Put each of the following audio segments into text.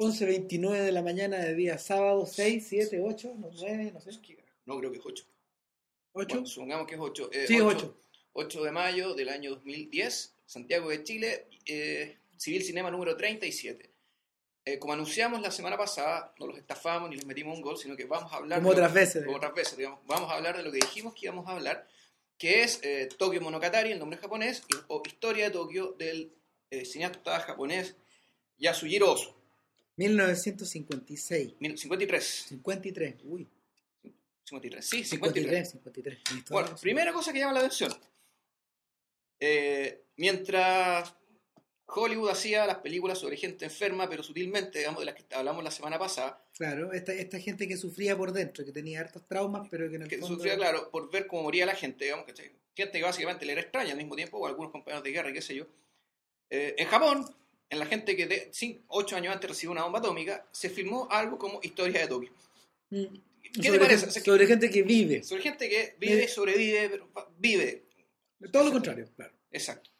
11.29 de la mañana de día sábado, 6, 7, 8, no, 9, no sé. No, creo que es 8. ¿8? Bueno, supongamos que es 8. Sí, 8. 8 de mayo del año 2010, Santiago de Chile, eh, Civil Cinema número 37. Eh, como anunciamos la semana pasada, no los estafamos ni les metimos un gol, sino que vamos a hablar... Como otras veces. como otras veces, digamos. Vamos a hablar de lo que dijimos que íbamos a hablar, que es eh, Tokyo Monogatari, el nombre japonés, o Historia de Tokio del eh, cineasta japonés Yasujiro Ozu, 1956. 53. 53. Uy. 53, sí, 53. 53, 53. Bueno, primera cosa que llama la atención. Eh, mientras Hollywood hacía las películas sobre gente enferma, pero sutilmente, digamos, de las que hablamos la semana pasada, Claro, esta, esta gente que sufría por dentro, que tenía hartos traumas, pero que en el que fondo... sufría, claro, por ver cómo moría la gente, digamos. Gente que básicamente le era extraña al mismo tiempo, o algunos compañeros de guerra, y qué sé yo. Eh, en Japón, en la gente que de 8 años antes recibió una bomba atómica, se filmó algo como Historia de Tokio. Mm. ¿Qué sobre te parece? gente- sobre gente que vive. Sobre gente que vive, Eh. sobrevive, pero vive. Todo lo contrario, claro. Exacto.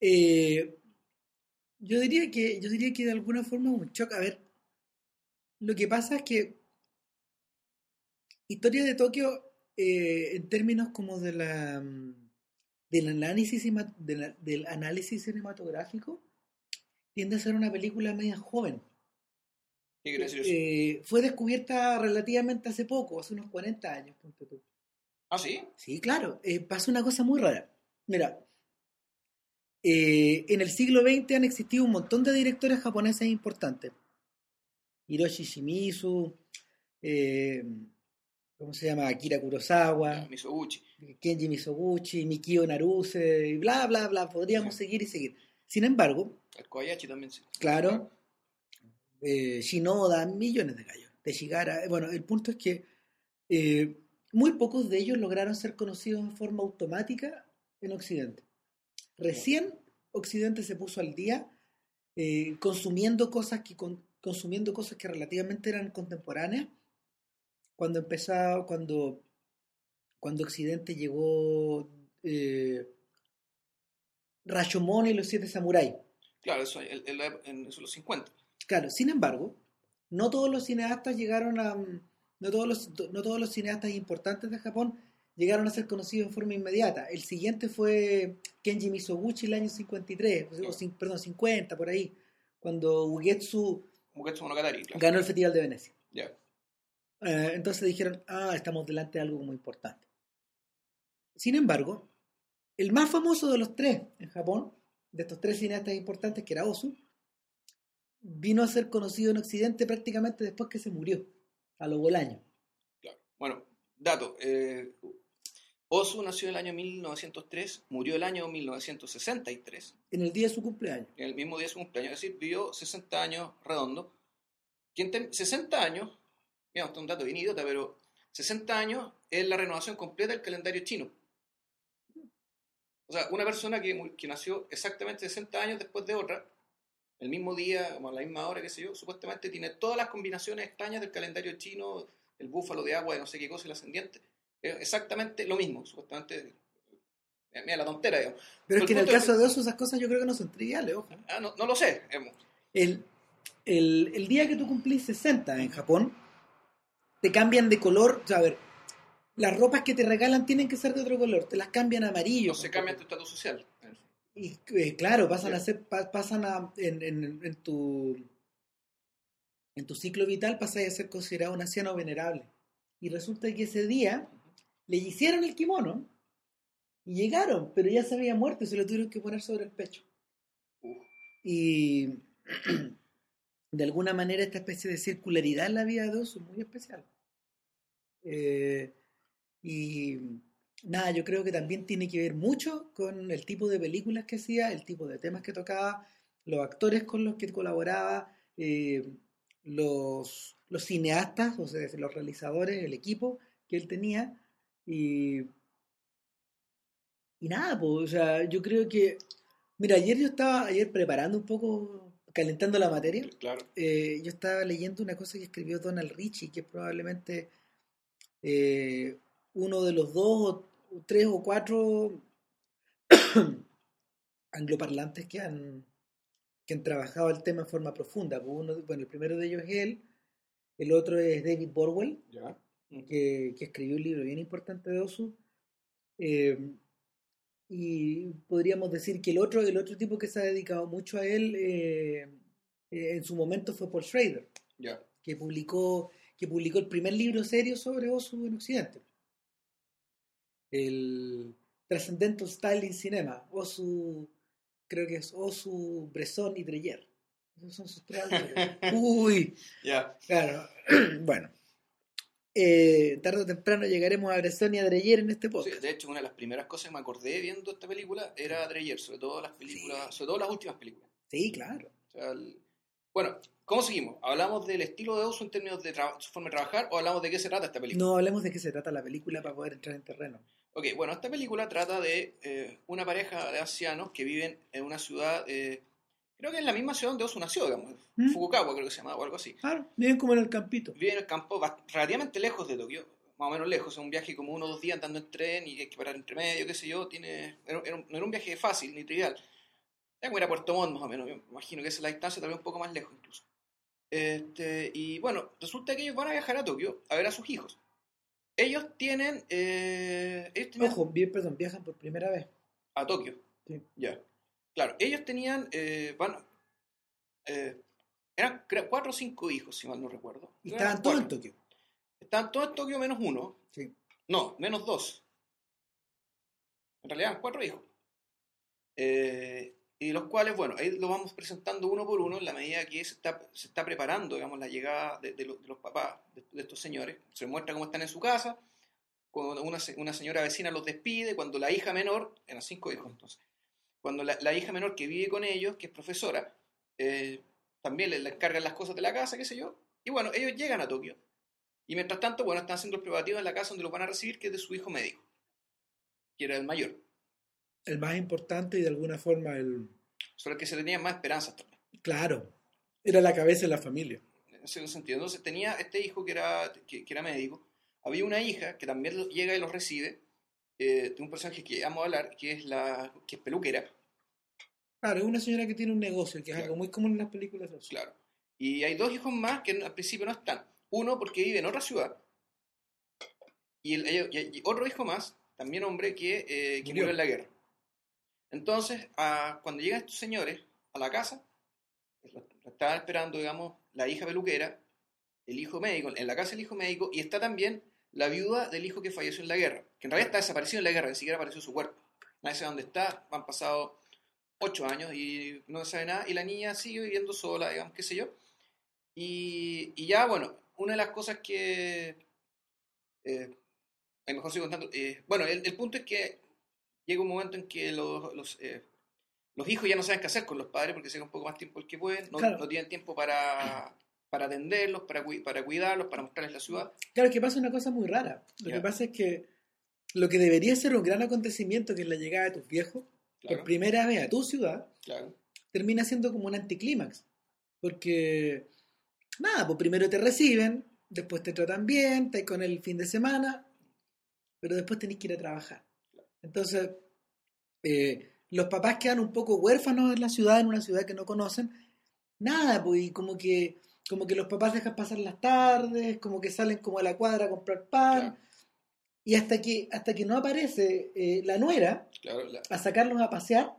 Eh, yo diría que yo diría que de alguna forma un shock. A ver, lo que pasa es que Historia de Tokio, eh, en términos como de la mm, del análisis cima- de la- del análisis cinematográfico, tiende a ser una película media joven. ¿Qué eso? Eh, fue descubierta relativamente hace poco, hace unos 40 años. ¿Ah, sí? Sí, claro. Eh, pasa una cosa muy rara. Mira, eh, en el siglo XX han existido un montón de directores japoneses importantes. Hiroshi Shimizu, eh, ¿cómo se llama? Akira Kurosawa, Misoguchi. Kenji Mizoguchi, Mikio Naruse, y bla, bla, bla. Podríamos Sí. seguir y seguir. Sin embargo, El Kobayashi también sí. Claro. Eh, Shinoda, millones de gallos. De Shigara. Bueno, el punto es que eh, muy pocos de ellos lograron ser conocidos en forma automática en Occidente. Recién Occidente se puso al día eh, consumiendo cosas que con- consumiendo cosas que relativamente eran contemporáneas cuando empezaba cuando cuando Occidente llegó eh, Rashomon y los siete samuráis Claro, eso en eso, los 50. Claro, sin embargo, no todos los cineastas llegaron a. mm, No todos los, no todos los cineastas importantes de Japón llegaron a ser conocidos en forma inmediata. El siguiente fue Kenji Mizoguchi el año 53, o cin- perdón, 50, por ahí, cuando Ugetsu Mugetsu Monogatari, claro. ganó el Festival de Venecia. Ya. Eh, entonces dijeron, ah, estamos delante de algo muy importante. Sin embargo, el más famoso de los tres en Japón, de estos tres cineastas importantes, que era Ozu, vino a ser conocido en Occidente prácticamente después que se murió, a los Bolaños. Claro. Bueno, dato. Eh, Ozu nació en el año 1903, murió el año 1963, En el día de su cumpleaños. en el mismo día de su cumpleaños, es decir, vivió 60 años redondo. Quien ten- 60 años, mira, esto es un dato bien idiota, pero 60 años es la renovación completa del calendario chino. O sea, una persona que, que nació exactamente 60 años después de otra, el mismo día, como a la misma hora, qué sé yo, supuestamente tiene todas las combinaciones extrañas del calendario chino, el búfalo de agua, de no sé qué cosa, el ascendiente. Exactamente lo mismo, supuestamente. eh, Mira la tontera, digamos. Pero es El que en el caso de Ozu esas cosas yo creo que no son triviales, ojo. Ah, no, no lo sé. digamos. El, el, el día que tú cumplís 60 en Japón, te cambian de color. O sea, a ver, las ropas que te regalan tienen que ser de otro color, te las cambian a amarillo. No se cambia tu estatus social. Y eh, claro, pasan a ser, pa- pasan a, en, en, en tu en tu ciclo vital pasas a ser considerado un anciano venerable. Y resulta que ese día le hicieron el kimono y llegaron, pero ya se había muerto y se lo tuvieron que poner sobre el pecho. Y de alguna manera esta especie de circularidad en la vida de Osu es muy especial. Eh, y nada, yo creo que también tiene que ver mucho con el tipo de películas que hacía, el tipo de temas que tocaba, los actores con los que colaboraba, eh, los, los cineastas, o sea, los realizadores, el equipo que él tenía. Y, y nada, pues, o sea, yo creo que. Mira, ayer yo estaba ayer preparando un poco, calentando la materia. Claro. eh, yo estaba leyendo una cosa que escribió Donald Richie, que es probablemente eh, uno de los dos o, tres o cuatro angloparlantes que han que han trabajado el tema en forma profunda. Pues uno, bueno, el primero de ellos es él, el otro es David Borwell, que, que escribió un libro bien importante de Osu. Eh, y podríamos decir que el otro, el otro tipo que se ha dedicado mucho a él eh, eh, en su momento fue Paul Schrader, que publicó, que publicó el primer libro serio sobre Osu en Occidente. El Transcendental Styling Cinema, Osu, creo que es Osu, Bresson y Dreyer. Esos son sus tres. Uy, Ya. Claro, bueno. Eh, tarde o temprano llegaremos a Bresson y a Dreyer en este Sí, podcast. de hecho, una de las primeras cosas que me acordé viendo esta película era Dreyer, sobre todo las películas, sobre todo las últimas películas. Sí, claro. O sea, el- Bueno, ¿cómo seguimos? ¿Hablamos del estilo de Osu en términos de su forma de trabajar o hablamos de qué se trata esta película? No hablemos de qué se trata la película para poder entrar en terreno. Ok, bueno, esta película trata de eh, una pareja de ancianos que viven en una ciudad, eh, creo que es la misma ciudad donde Osu nació, digamos, ¿Mm? Fukuokawa creo que se llama o algo así. Claro, viven como en el campito. Vive en el campo relativamente lejos de Tokio, más o menos lejos, es un viaje como uno o dos días andando en tren y hay que parar entre medio, qué sé yo, tiene, era- era un- no era un viaje fácil ni trivial. Era como ir a Puerto Montt más o menos, me imagino que esa es la distancia, tal vez un poco más lejos incluso. Este, y bueno, resulta que ellos van a viajar a Tokio a ver a sus hijos. Ellos tienen, eh, ellos tenían- Ojo, vi- perdón, viajan por primera vez. a Tokio. Sí. Ya. Claro, ellos tenían, eh, van, eh, eran cuatro o cinco hijos, si mal no recuerdo. Y estaban todos en. Tokio. Estaban todos en Tokio menos uno. Sí. No, menos dos. En realidad eran cuatro hijos. Eh, y los cuales, bueno, ahí lo vamos presentando uno por uno en la medida que se está, se está preparando, digamos, la llegada de, de los, de los papás de, estos señores. Se muestra cómo están en su casa, cuando una, una señora vecina los despide, cuando la hija menor, eran cinco hijos entonces, cuando la, la hija menor que vive con ellos, que es profesora, eh, también le, le encargan las cosas de la casa, qué sé yo, y bueno, ellos llegan a Tokio. Y mientras tanto, bueno, están haciendo el privativo en la casa donde los van a recibir, que es de su hijo médico, que era el mayor, El más importante y de alguna forma el... sobre el que se tenían más esperanzas también. Claro, era la cabeza de la familia. En ese sentido. Entonces tenía este hijo que era, que, que era médico, había una hija que también lo- llega y los recibe, eh, de un personaje que vamos a hablar, que es la que es peluquera, Claro, es una señora que tiene un negocio, que es Claro. algo muy común en las películas. claro. Y hay dos hijos más que al principio no están. Uno porque vive en otra ciudad, y, el- y- y otro hijo más, también hombre, que, eh, que Murió. murió en la guerra. Entonces, cuando llegan estos señores a la casa, pues, estaban esperando, digamos, la hija peluquera, el hijo médico, en la casa el hijo médico, y está también la viuda del hijo que falleció en la guerra, que en realidad está desaparecido en la guerra, ni siquiera apareció su cuerpo. Nadie sabe dónde está, han pasado ocho años y no se sabe nada, y la niña sigue viviendo sola, digamos, qué sé yo. Y, ya, bueno, una de las cosas que... Eh, mejor sigo contando. eh, bueno, el punto es que llega un momento en que los, los, eh, los hijos ya no saben qué hacer con los padres porque se un poco más tiempo el que pueden, no, Claro. no tienen tiempo para, para atenderlos, para, para cuidarlos, para mostrarles la ciudad. Claro, que pasa una cosa muy rara. Lo que pasa es que lo que debería ser un gran acontecimiento, que es la llegada de tus viejos, Claro, por primera vez a tu ciudad, claro, termina siendo como un anticlímax. Porque, nada, pues primero te reciben, después te tratan bien, estás con el fin de semana, pero después tenés que ir a trabajar. Entonces, eh, los papás quedan un poco huérfanos en la ciudad, en una ciudad que no conocen. Nada, pues, y como que, como que los papás dejan pasar las tardes, como que salen como a la cuadra a comprar pan. Claro. Y hasta que, hasta que no aparece eh, la nuera, claro. la- a sacarlos a pasear,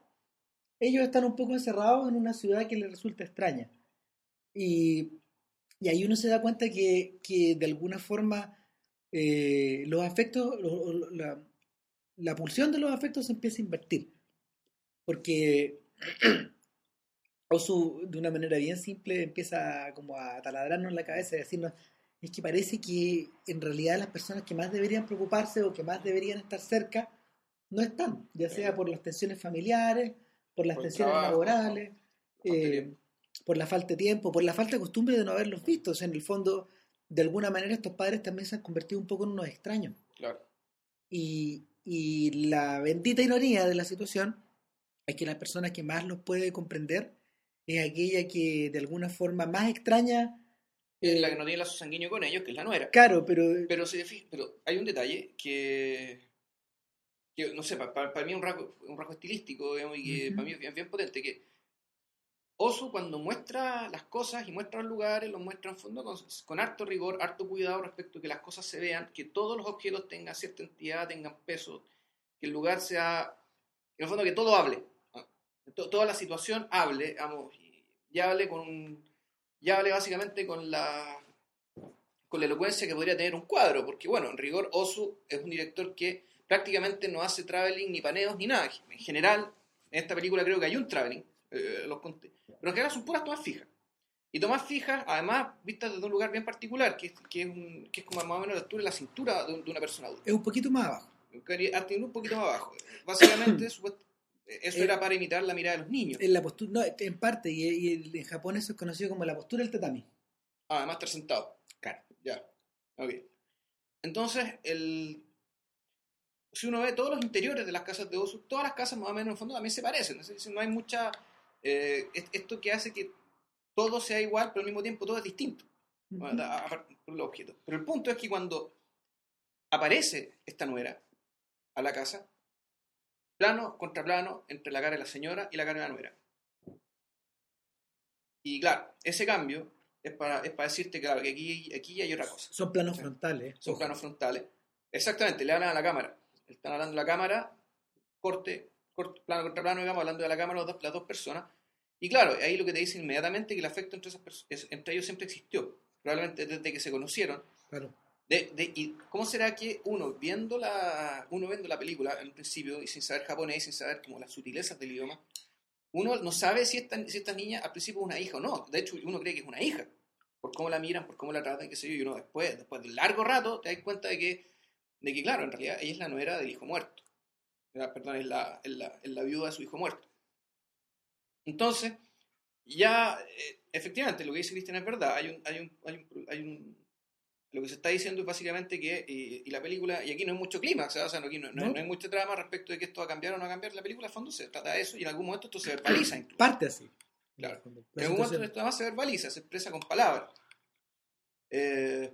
ellos están un poco encerrados en una ciudad que les resulta extraña. Y, y ahí uno se da cuenta que, que de alguna forma eh, los afectos, lo- lo- la, la pulsión de los afectos se empieza a invertir. Porque Osu, de una manera bien simple, empieza como a taladrarnos en la cabeza y decirnos, es que parece que en realidad las personas que más deberían preocuparse o que más deberían estar cerca no están, ya sea por las tensiones familiares, por las Por tensiones trabajo, laborales, eh, por la falta de tiempo, por la falta de costumbre de no haberlos visto. O sea, en el fondo, de alguna manera estos padres también se han convertido un poco en unos extraños. claro. Y, y la bendita ironía de la situación es que la persona que más los puede comprender es aquella que de alguna forma más extraña. Es eh, la que no tiene lazo sanguíneo con ellos, que es la nuera. Claro, pero Pero, si te fijas- pero hay un detalle que, que no sé, para, para mí es un rasgo, un rasgo estilístico digamos, y que para mí es bien, bien potente, que Osu cuando muestra las cosas y muestra los lugares, los muestra en fondo con, con harto rigor, harto cuidado respecto a que las cosas se vean, que todos los objetos tengan cierta entidad, tengan peso, que el lugar sea, en el fondo que todo hable, to- toda la situación hable, vamos, y, y hable con, y hable básicamente con la con la elocuencia que podría tener un cuadro, porque bueno, en rigor Osu es un director que prácticamente no hace traveling ni paneos ni nada. En general, en esta película creo que hay un traveling, eh, los conté, pero en general son puras tomas fijas. Y tomas fijas, además, vistas desde un lugar bien particular, que es, que es, un- que es como más o menos la altura de la cintura de, un- de una persona adulta. Es un poquito más abajo. Un poquito más abajo. Básicamente, supuest- eso Eh, era para imitar la mirada de los niños. En la postura, no, en parte, y, y en Japón eso es conocido como la postura del tatami. Ah, además estar sentado. Claro. Ya. Ok. Entonces, el... si uno ve todos los interiores de las casas de Osu, todas las casas más o menos en el fondo también se parecen. Es decir, no hay mucha... eh, es- esto que hace que todo sea igual, pero al mismo tiempo todo es distinto. Ujú. a- a- por los objetos. Pero el punto es que cuando aparece esta nuera a la casa, plano contra plano entre la cara de la señora y la cara de la nuera. Y claro, ese cambio es para, es para decirte claro, que aquí, aquí hay otra cosa. Son planos frontales. Son planos frontales. Exactamente, le hablan a la cámara. Están hablando a la cámara, corte, plano contra plano, digamos, hablando de la cámara las dos, las dos personas. Y claro, ahí lo que te dice inmediatamente que el afecto entre, esas es- entre ellos siempre existió. Probablemente desde que se conocieron. Claro. De, de- ¿Y cómo será que uno viendo, la, uno viendo la película en un principio y sin saber japonés, sin saber como las sutilezas del idioma, uno no sabe si esta, si esta niña al principio es una hija o no. De hecho, uno cree que es una hija. Por cómo la miran, por cómo la tratan, qué sé yo. Y uno después, después de largo rato, te das cuenta de que, de que, claro, en realidad ella es la nuera del hijo muerto. Perdón, es la, es la, es la viuda de su hijo muerto. Entonces, ya, eh, efectivamente, lo que dice Cristian es verdad. Hay un, hay un, hay un, hay un- lo que se está diciendo es básicamente que, eh, y la película, y aquí no hay mucho clima, o sea, aquí no, no- ¿No? no hay mucha trama respecto de que esto va a cambiar o no va a cambiar. La película, a fondo, se trata de eso y en algún momento esto se verbaliza incluso. Parte así. Claro. La En algún momento esto además se verbaliza, se expresa con palabras. Eh,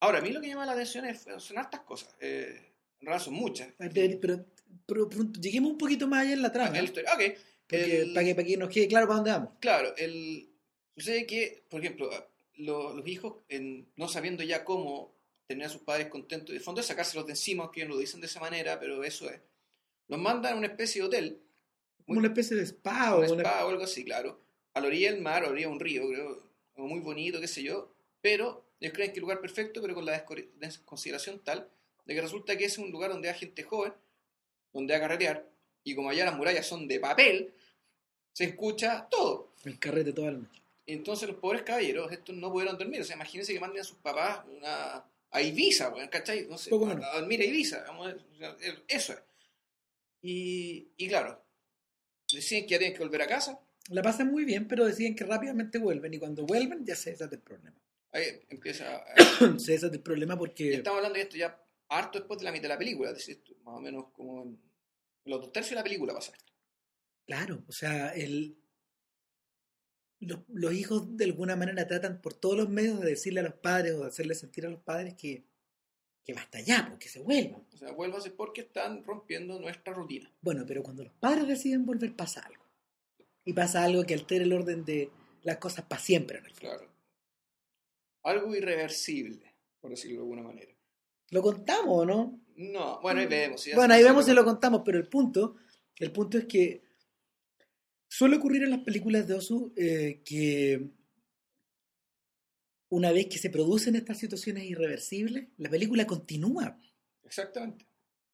ahora, a mí lo que llama la atención es, son hartas cosas. Eh, realidad son muchas. Ver, Pero, pero, pero lleguemos un poquito más allá en la trama. La historia. Ok. porque- el- para, que, para que nos quede claro para dónde vamos. Claro, el, sucede que, por ejemplo, lo- los hijos, en- no sabiendo ya cómo tener a sus padres contentos, de fondo es sacárselos de encima, aunque ellos lo dicen de esa manera, pero eso es. Los mandan a una especie de hotel, Como una especie de spa o un una- spa o algo así, claro, a la orilla del mar, a la orilla de un río, creo, muy bonito, qué sé yo, pero ellos creen que es el lugar perfecto, pero con la desco- desconsideración tal de que resulta que es un lugar donde hay gente joven, donde va a carretear, y como allá las murallas son de papel, se escucha todo. el carrete toda la noche. Entonces los pobres caballeros, estos no pudieron dormir. O sea, imagínense que manden a sus papás una- a Ibiza, ¿cachai? No sé, Poco a, a dormir a Ibiza. vamos a eso es. Y, y claro, deciden que ya tienen que volver a casa. La pasan muy bien, pero deciden que rápidamente vuelven y cuando vuelven ya se desata el problema. Ahí empieza. a- se desata el problema porque estamos hablando de esto ya harto después de la mitad de la película. Es decir, más o menos como en los dos tercios de la película pasa esto. Claro, o sea, el, los, los hijos de alguna manera tratan por todos los medios de decirle a los padres o de hacerles sentir a los padres que, que basta ya, porque se vuelvan. O sea, vuélvase porque están rompiendo nuestra rutina. Bueno, pero cuando los padres deciden volver pasa algo. Y pasa algo que altera el orden de las cosas para siempre. en el. Claro. Algo irreversible, por decirlo de alguna manera. ¿Lo contamos o no? No, bueno, ahí vemos. si Bueno, ahí vemos si lo contamos, pero el punto, el punto es que suele ocurrir en las películas de Osu eh, que una vez que se producen estas situaciones irreversibles, la película continúa. Exactamente.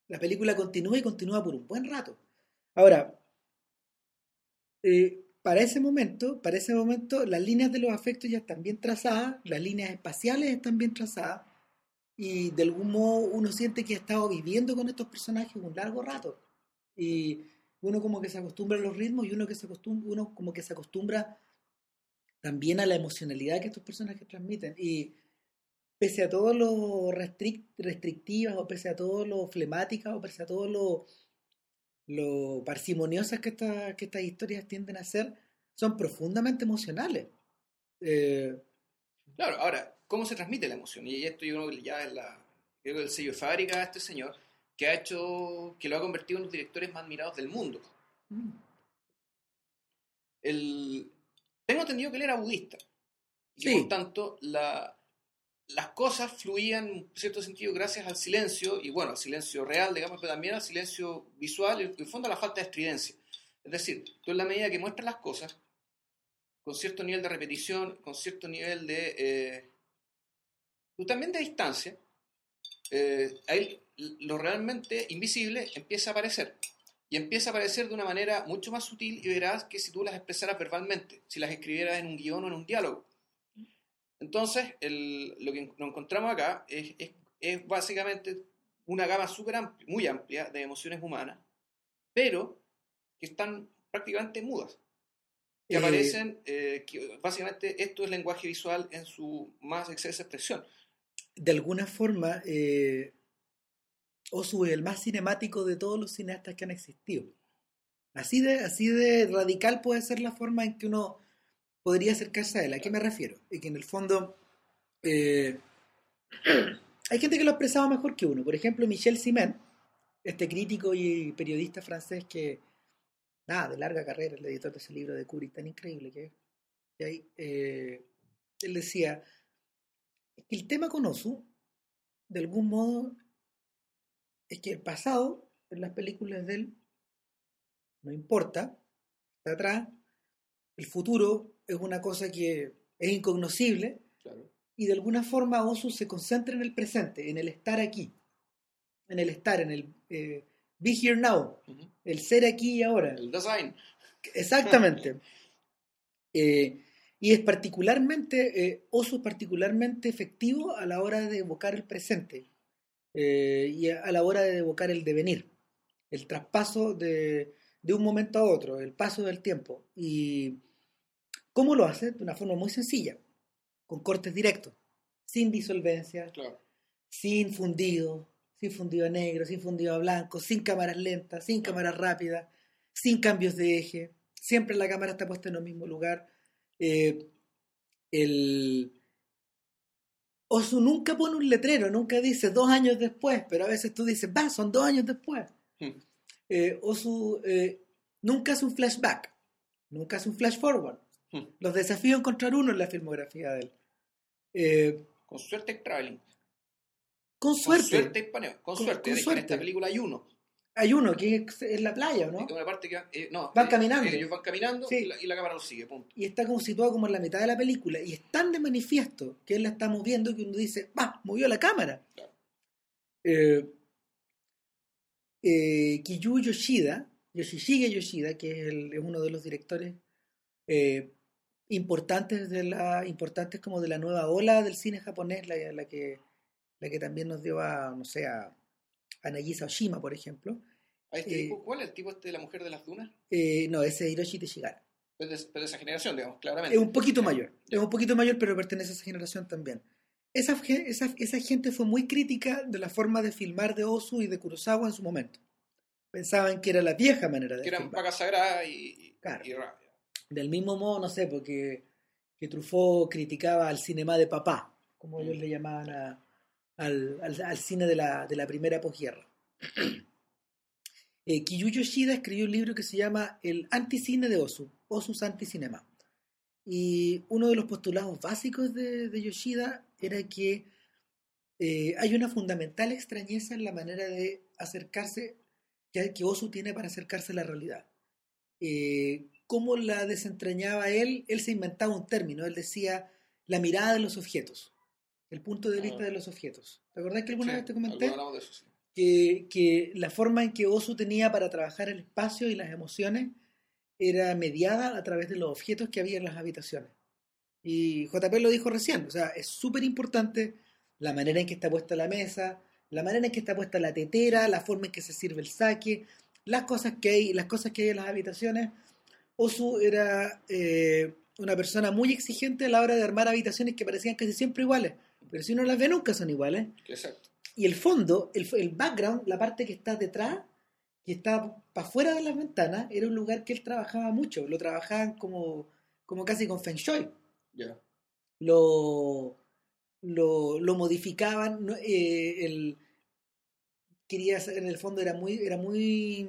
La película continúa y continúa por un buen rato. Ahora, eh, para ese momento, para ese momento, las líneas de los afectos ya están bien trazadas, las líneas espaciales están bien trazadas, y de algún modo uno siente que ha estado viviendo con estos personajes un largo rato. Y uno como que se acostumbra a los ritmos y uno que se acostumbra, uno como que se acostumbra también a la emocionalidad que estos personajes transmiten. Y pese a todo lo restric- restrictivas o pese a todo lo flemáticas o pese a todo lo, lo parsimoniosas que, que estas historias tienden a ser, son profundamente emocionales. Eh, Claro, ahora, ¿cómo se transmite la emoción? Y esto yo creo que ya es la, creo que el sello de fábrica de este señor, que ha hecho, que lo ha convertido en los directores más admirados del mundo. mm, El, tengo entendido que él era budista. Y Sí. por tanto, la, las cosas fluían en cierto sentido gracias al silencio, y bueno, al silencio real, digamos, pero también al silencio visual y en el fondo a la falta de estridencia. Es decir, tú en la medida que muestras las cosas, con cierto nivel de repetición, con cierto nivel de... eh, tú también de distancia, eh, ahí lo realmente invisible empieza a aparecer. Y empieza a aparecer de una manera mucho más sutil y veraz que si tú las expresaras verbalmente, si las escribieras en un guion o en un diálogo. Entonces, el- lo que nos encontramos acá es, es- es básicamente una gama súper amplia, muy amplia de emociones humanas, pero que están prácticamente mudas. Que Eh, aparecen, eh, que básicamente esto es lenguaje visual en su más excesa expresión. De alguna forma, eh, es el más cinemático de todos los cineastas que han existido. Así de, así de radical puede ser la forma en que uno podría acercarse a él. ¿A qué me refiero? Y que en el fondo eh, hay gente que lo ha expresado mejor que uno. Por ejemplo, Michel Simen, este crítico y periodista francés que, nada, de larga carrera, el editor de ese libro de Kubrick, tan increíble que es. Eh, él decía, es que el tema con Osu, de algún modo, es que el pasado en las películas de él no importa, está atrás, el futuro es una cosa que es incognoscible Claro. y de alguna forma Osu se concentra en el presente, en el estar aquí, en el estar, en el eh, be here now, el ser aquí y ahora. El design. Exactamente. Eh, y es particularmente, eh, Oso es particularmente efectivo a la hora de evocar el presente eh, y a, a la hora de evocar el devenir, el traspaso de, de un momento a otro, el paso del tiempo. ¿Y cómo lo hace? De una forma muy sencilla, con cortes directos, sin disolvencia, Claro. sin fundido, sin fundido a negro, sin fundido a blanco, sin cámaras lentas, sin cámaras rápidas, sin cambios de eje. Siempre la cámara está puesta en el mismo lugar. Eh, el Osu nunca pone un letrero, nunca dice dos años después, pero a veces tú dices, va, son dos años después. Hmm. Eh, Osu eh, nunca hace un flashback, nunca hace un flash forward. Hmm. Los desafíos encontrar uno en la filmografía de él. Eh, Con suerte traveling. con Con suerte. suerte. Con, Con- suerte. con De hecho, suerte. En esta película hay uno. Hay uno que es en la playa, ¿no? Hay una parte que eh, no, Van eh, caminando. Ellos van caminando Sí. y, la, y la cámara los sigue. Punto. Y está como situado como en la mitad de la película. Y es tan de manifiesto que él la está moviendo que uno dice, va, movió la cámara. Claro. Eh, eh, Kiyu Yoshida, Yoshishige Yoshida, que es, el- es uno de los directores importantes de la importantes como de la nueva ola del cine japonés, la, la que la que también nos dio a, no sé, a, a Nagisa Oshima, por ejemplo. A este Eh, tipo, ¿Cuál es el tipo este de la mujer de las dunas? Eh, no, ese es Hiroshi Teshigara. Es de, es de esa generación, digamos, claramente. Es un poquito mayor, es un poquito mayor, pero pertenece a esa generación también. Esa, esa, esa gente fue muy crítica de la forma de filmar de Osu y de Kurosawa en su momento. Pensaban que era la vieja manera de que eran filmar. vacas sagradas y, Claro. y ra- Del mismo modo, no sé, porque que Truffaut criticaba al cinema de papá, como ellos Mm. le llamaban a- al, cine de la, de la primera posguerra. Eh, Kiyu Yoshida escribió un libro que se llama El anticine de Osu, Osu's anticinema. Y uno de los postulados básicos de, de Yoshida era que eh, hay una fundamental extrañeza en la manera de acercarse, que, que Osu tiene para acercarse a la realidad. Eh, ¿Cómo la desentrañaba él? Él se inventaba un término, él decía la mirada de los objetos, el punto de vista Ah. de los objetos. ¿Te acordás que alguna Sí, vez te comenté? algo hablamos de eso, sí. que, que la forma en que Osu tenía para trabajar el espacio y las emociones era mediada a través de los objetos que había en las habitaciones. Y JP lo dijo recién, o sea, es súper importante la manera en que está puesta la mesa, la manera en que está puesta la tetera, la forma en que se sirve el saque, las cosas que hay, las cosas que hay en las habitaciones. Osu era eh, una persona muy exigente a la hora de armar habitaciones que parecían casi siempre iguales, pero si uno las ve nunca son iguales. Exacto. Y el fondo, el, el background, la parte que está detrás, que está para afuera de las ventanas, era un lugar que él trabajaba mucho. Lo trabajaban como, como casi con Feng Shui. Ya. Lo, lo, lo modificaban. eh, el, quería en el fondo era muy, era muy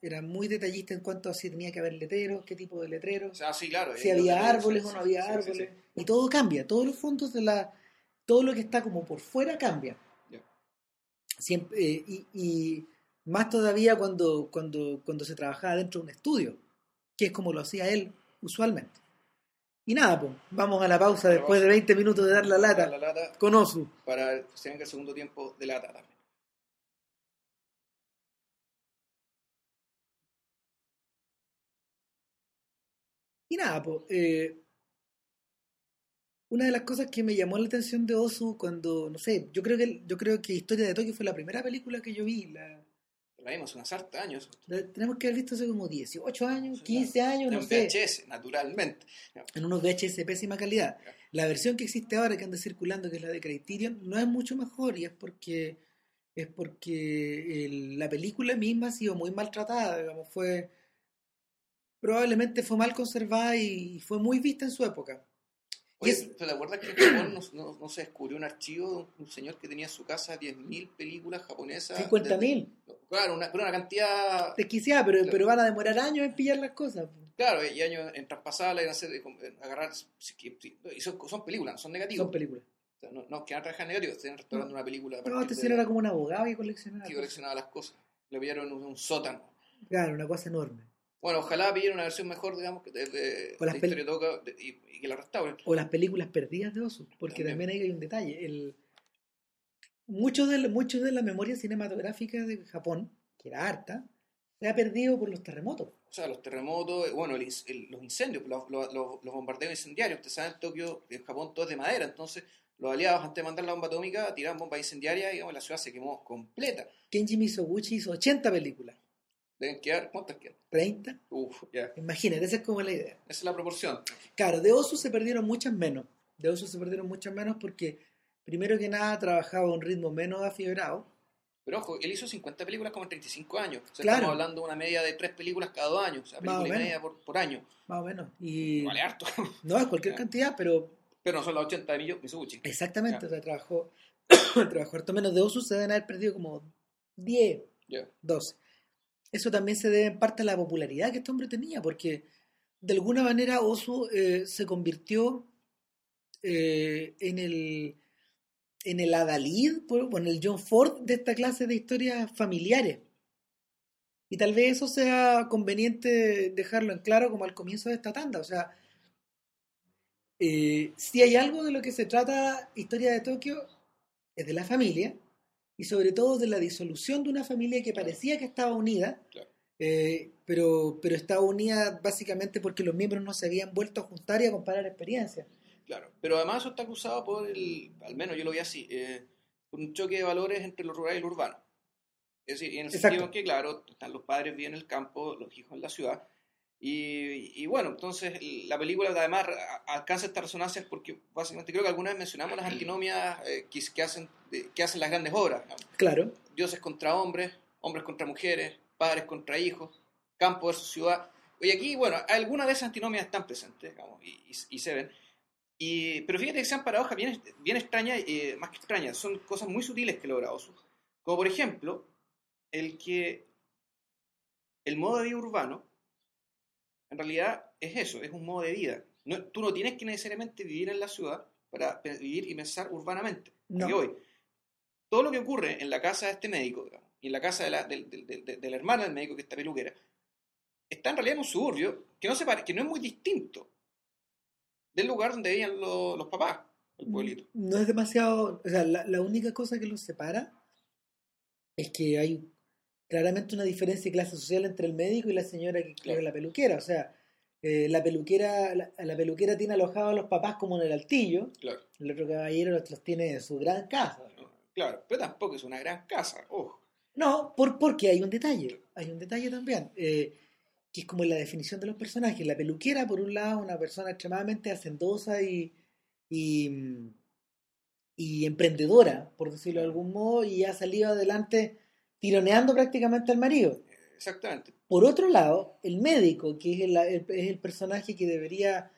era muy detallista en cuanto a si tenía que haber letreros, qué tipo de letreros, Ah, sí, claro. si había árboles o no había sí, árboles. sí. Y todo cambia, todos los fondos de la... Todo lo que está como por fuera cambia. Siempre, eh, y, y más todavía cuando, cuando, cuando se trabajaba dentro de un estudio, que es como lo hacía él usualmente. Y nada, pues, vamos a la pausa la después de pausa. 20 minutos de dar la lata La lata con Osu. para que se venga el segundo tiempo de lata también. Y nada, pues, eh, una de las cosas que me llamó la atención de Osu cuando, no sé, yo creo que yo creo que Historia de Tokio fue la primera película que yo vi. La, La vimos unas harta años. la tenemos que haber visto hace como 18 años, 15 años, no en sé. VHS, naturalmente. en unos VHS de pésima calidad. La versión que existe ahora que anda circulando, que es la de Criterion, no es mucho mejor y es porque es porque el- la película misma ha sido muy maltratada, digamos, fue probablemente fue mal conservada y fue muy vista en su época. Oye, es- ¿te acuerdas que en Japón no, no- no se descubrió un archivo de un, un señor que tenía en su casa 10.000 películas japonesas? 50.000. desde- Claro, una, pero una cantidad... Desquiciada, pero, Claro. pero van a demorar años en pillar las cosas. Claro, y años en traspasarla, en hacer, en agarrar... Y son, son películas, son negativos. Son películas. O sea, no, no que van a trabajar negativos, están restaurando una película. No, este señor era como un abogado y coleccionaba. coleccionaba las cosas. Lo pillaron en un, un sótano. Claro, una cosa enorme. Bueno, ojalá pillen una versión mejor, digamos, de, de, de Historia de Toca de- y, y que la restauren. o las películas perdidas de Osu, porque También. también, hay un detalle. El, mucho, de, mucho de la memoria cinematográfica de Japón, que era harta, se ha perdido por los terremotos. O sea, los terremotos, eh, bueno, el el- los incendios, los, los- los- los bombardeos incendiarios. Ustedes saben, en Tokio, en Japón, todo es de madera. Entonces, los aliados, antes de mandar la bomba atómica, tiraban bombas incendiarias y digamos, la ciudad se quemó completa. Kenji Mizoguchi hizo 80 películas, Deben quedar, ¿cuántas quedan? 30. Uf, ya. Imagínate, esa es como la idea. Esa es la proporción. Claro, de Osu se perdieron muchas menos. De Osu se perdieron muchas menos porque, primero que nada, trabajaba a un ritmo menos afiebrado. Pero ojo, él hizo 50 películas como en 35 años. O sea, Claro. estamos hablando de una media de 3 películas cada dos años. O sea, Más o película y menos. media por, por año. Más o menos. Y Vale harto. no es cualquier cantidad, pero Pero no son las 80 de Miyo- Mizoguchi. exactamente. Ya. O sea, trabajó, trabajó harto menos. De Osu se deben haber perdido como 10, Ya. 12. Eso también se debe en parte a la popularidad que este hombre tenía, porque de alguna manera Osu eh, se convirtió eh, en el en el Adalid, bueno, el John Ford de esta clase de historias familiares. Y tal vez eso sea conveniente dejarlo en claro como al comienzo de esta tanda. O sea, eh, si hay algo de lo que se trata Historia de Tokio, es de la familia, y sobre todo de la disolución de una familia que parecía que estaba unida, Claro. eh, pero, pero estaba unida básicamente porque los miembros no se habían vuelto a juntar y a comparar experiencias. Claro, pero además eso está acusado por el, al menos yo lo vi así, eh, por un choque de valores entre lo rural y lo urbano. Es decir, en el Exacto. sentido en que, claro, están los padres viven en el campo, los hijos en la ciudad, y, y bueno, entonces la película además alcanza estas resonancias porque básicamente creo que alguna vez mencionamos las antinomias eh, que, que hacen, de- que hacen las grandes obras, digamos. Claro, dioses contra hombres, hombres contra mujeres, padres contra hijos, campo versus ciudad. Y aquí, bueno, algunas de esas antinomias están presentes, digamos, y, y- y se ven. Y, pero fíjate que sean paradojas bien, bien extrañas, eh, más que extrañas, son cosas muy sutiles que logra Osu. Como por ejemplo, el que el modo de vida urbano, en realidad es eso, es un modo de vida. No, tú no tienes que necesariamente vivir en la ciudad para vivir y pensar urbanamente. No. Voy. Todo lo que ocurre en la casa de este médico, digamos, y en la casa de la, del- del- de la hermana del médico, que está peluquera, está en realidad en un suburbio que no, se pare- que no es muy distinto del lugar donde vivían lo- los papás, el pueblito. no es demasiado, o sea, la, la única cosa que los separa es que hay claramente una diferencia de clase social entre el médico y la señora que Claro. la peluquera, o sea, eh, la peluquera la, la peluquera tiene alojados a los papás como en el altillo, Claro, el otro caballero los, los tiene en su gran casa. claro, pero tampoco es una gran casa, ojo. No, por, porque hay un detalle, hay un detalle también, eh, que es como la definición de los personajes. La peluquera, por un lado, una persona extremadamente hacendosa y, y, y emprendedora, por decirlo de algún modo, y ha salido adelante tironeando prácticamente al marido. Exactamente. Por otro lado, el médico, que es el, el- es el personaje que debería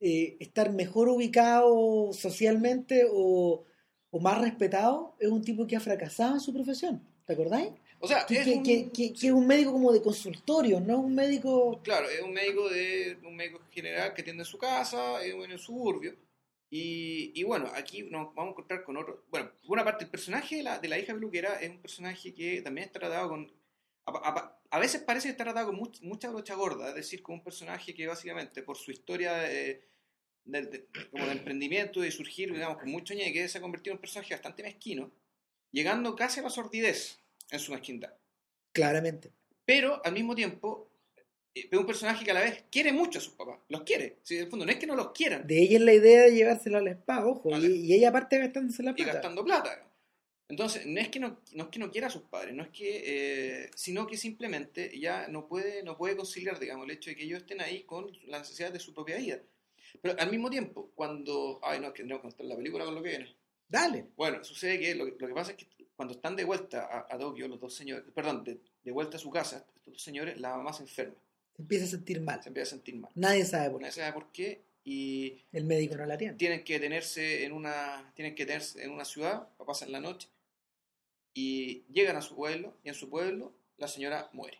eh, estar mejor ubicado socialmente o, o más respetado, es un tipo que ha fracasado en su profesión. ¿Te acordáis? O sea, que, es que- un, que- que- que es un médico como de consultorio, no un médico... claro, es un médico de un médico general que tiene en su casa, en el suburbio. Y, y bueno, aquí nos vamos a encontrar con otro. Bueno, por una parte, el personaje de la, de la hija peluquera es un personaje que también está tratado con. A, a- a veces parece que está tratado con much- mucha brocha gorda, es decir, con un personaje que básicamente por su historia eh, de, de- como de emprendimiento y de surgir, digamos, con mucho ñeque, se ha convertido en un personaje bastante mezquino, llegando casi a la sordidez en su mezquindad. Claramente. Pero al mismo tiempo, es un personaje que a la vez quiere mucho a sus papás, los quiere. Si, en el fondo, no es que no los quieran, De ella es la idea de llevárselo al spa, ojo. Vale. Y, y ella aparte gastándose la y plata. gastando plata. Entonces, no es que no, no es que no quiera a sus padres, no es que, eh, sino que simplemente ya no puede, no puede conciliar, digamos, el hecho de que ellos estén ahí con las necesidades de su propia vida. Pero al mismo tiempo, cuando, ay no, es que tenemos que contar la película con lo que viene. Dale. Bueno, sucede que lo, lo que pasa es que cuando están de vuelta a, a Tokio, los dos señores, perdón, de, de vuelta a su casa, estos dos señores, la mamá se enferma, Se empieza a sentir mal. se empieza a sentir mal. Nadie sabe por qué. Nadie sabe por qué y El médico no la tiene. tienen que detenerse en una tienen que detenerse en una ciudad para pasar la noche y llegan a su pueblo y en su pueblo la señora muere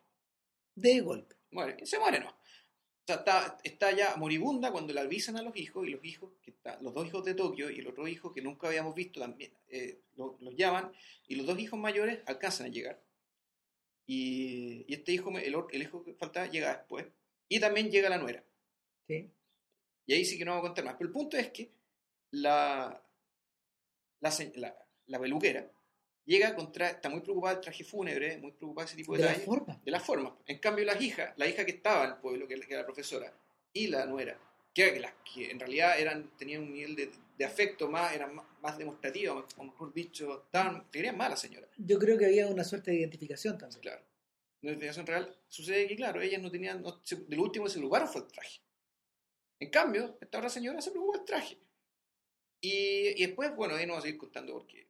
De golpe. muere y se muere no o sea, está, está ya moribunda cuando le avisan a los hijos y los hijos que está- los dos hijos de Tokio y el otro hijo que nunca habíamos visto también eh, lo- los llaman y los dos hijos mayores alcanzan a llegar y, y este hijo el, el hijo que faltaba llega después y también llega la nuera ¿sí? Y ahí sí que no vamos a contar más. Pero el punto es que la, la, la, la peluquera llega con tra- está muy preocupada del traje fúnebre, muy preocupada de ese tipo de, De la detalles, forma. de la forma. En cambio, las hijas, la hija que estaba en el pueblo, que era la profesora, y la nuera, que, las que en realidad eran, tenían un nivel de, de afecto más, eran más, más demostrativo, o mejor dicho, estaban, querían más a la señora. Yo creo que había una suerte de identificación también. Claro. En la investigación real sucede que, claro, ellas no tenían, no, se- de lo último que se fue el traje. En cambio, esta otra señora se preocupó del traje. Y, y después, bueno, ahí no vamos a seguir contando porque